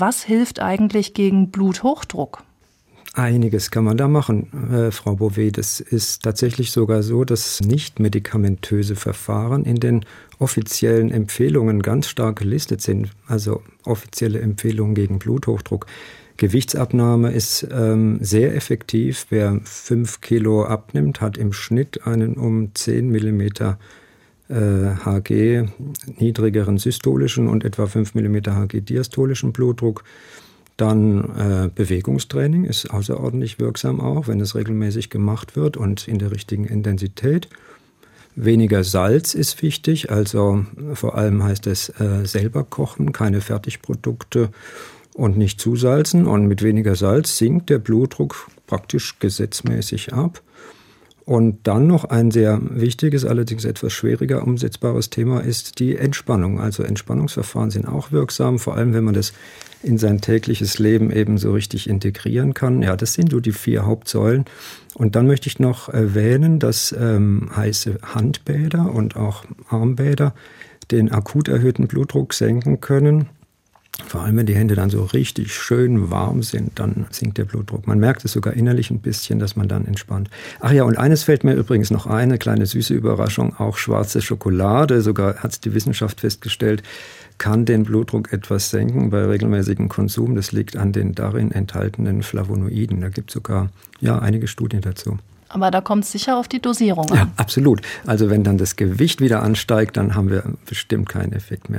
Was hilft eigentlich gegen Bluthochdruck? Einiges kann man da machen, äh, Frau Bouvet. Das ist tatsächlich sogar so, dass nicht medikamentöse Verfahren in den offiziellen Empfehlungen ganz stark gelistet sind. Also offizielle Empfehlungen gegen Bluthochdruck. Gewichtsabnahme ist ähm, sehr effektiv. Wer fünf Kilo abnimmt, hat im Schnitt einen um 10 Millimeter Hg niedrigeren systolischen und etwa 5 mm Hg diastolischen Blutdruck. Dann äh, Bewegungstraining ist außerordentlich wirksam auch, wenn es regelmäßig gemacht wird und in der richtigen Intensität. Weniger Salz ist wichtig, also vor allem heißt es äh, selber kochen, keine Fertigprodukte und nicht zusalzen. Und mit weniger Salz sinkt der Blutdruck praktisch gesetzmäßig ab. Und dann noch ein sehr wichtiges, allerdings etwas schwieriger umsetzbares Thema ist die Entspannung. Also Entspannungsverfahren sind auch wirksam, vor allem wenn man das in sein tägliches Leben eben so richtig integrieren kann. Ja, das sind so die vier Hauptsäulen. Und dann möchte ich noch erwähnen, dass ähm, heiße Handbäder und auch Armbäder den akut erhöhten Blutdruck senken können. Vor allem, wenn die Hände dann so richtig schön warm sind, dann sinkt der Blutdruck. Man merkt es sogar innerlich ein bisschen, dass man dann entspannt. Ach ja, und eines fällt mir übrigens noch ein, eine kleine süße Überraschung. Auch schwarze Schokolade, sogar hat es die Wissenschaft festgestellt, kann den Blutdruck etwas senken bei regelmäßigem Konsum. Das liegt an den darin enthaltenen Flavonoiden. Da gibt es sogar ja, einige Studien dazu. Aber da kommt es sicher auf die Dosierung an. Ja, absolut. Also wenn dann das Gewicht wieder ansteigt, dann haben wir bestimmt keinen Effekt mehr.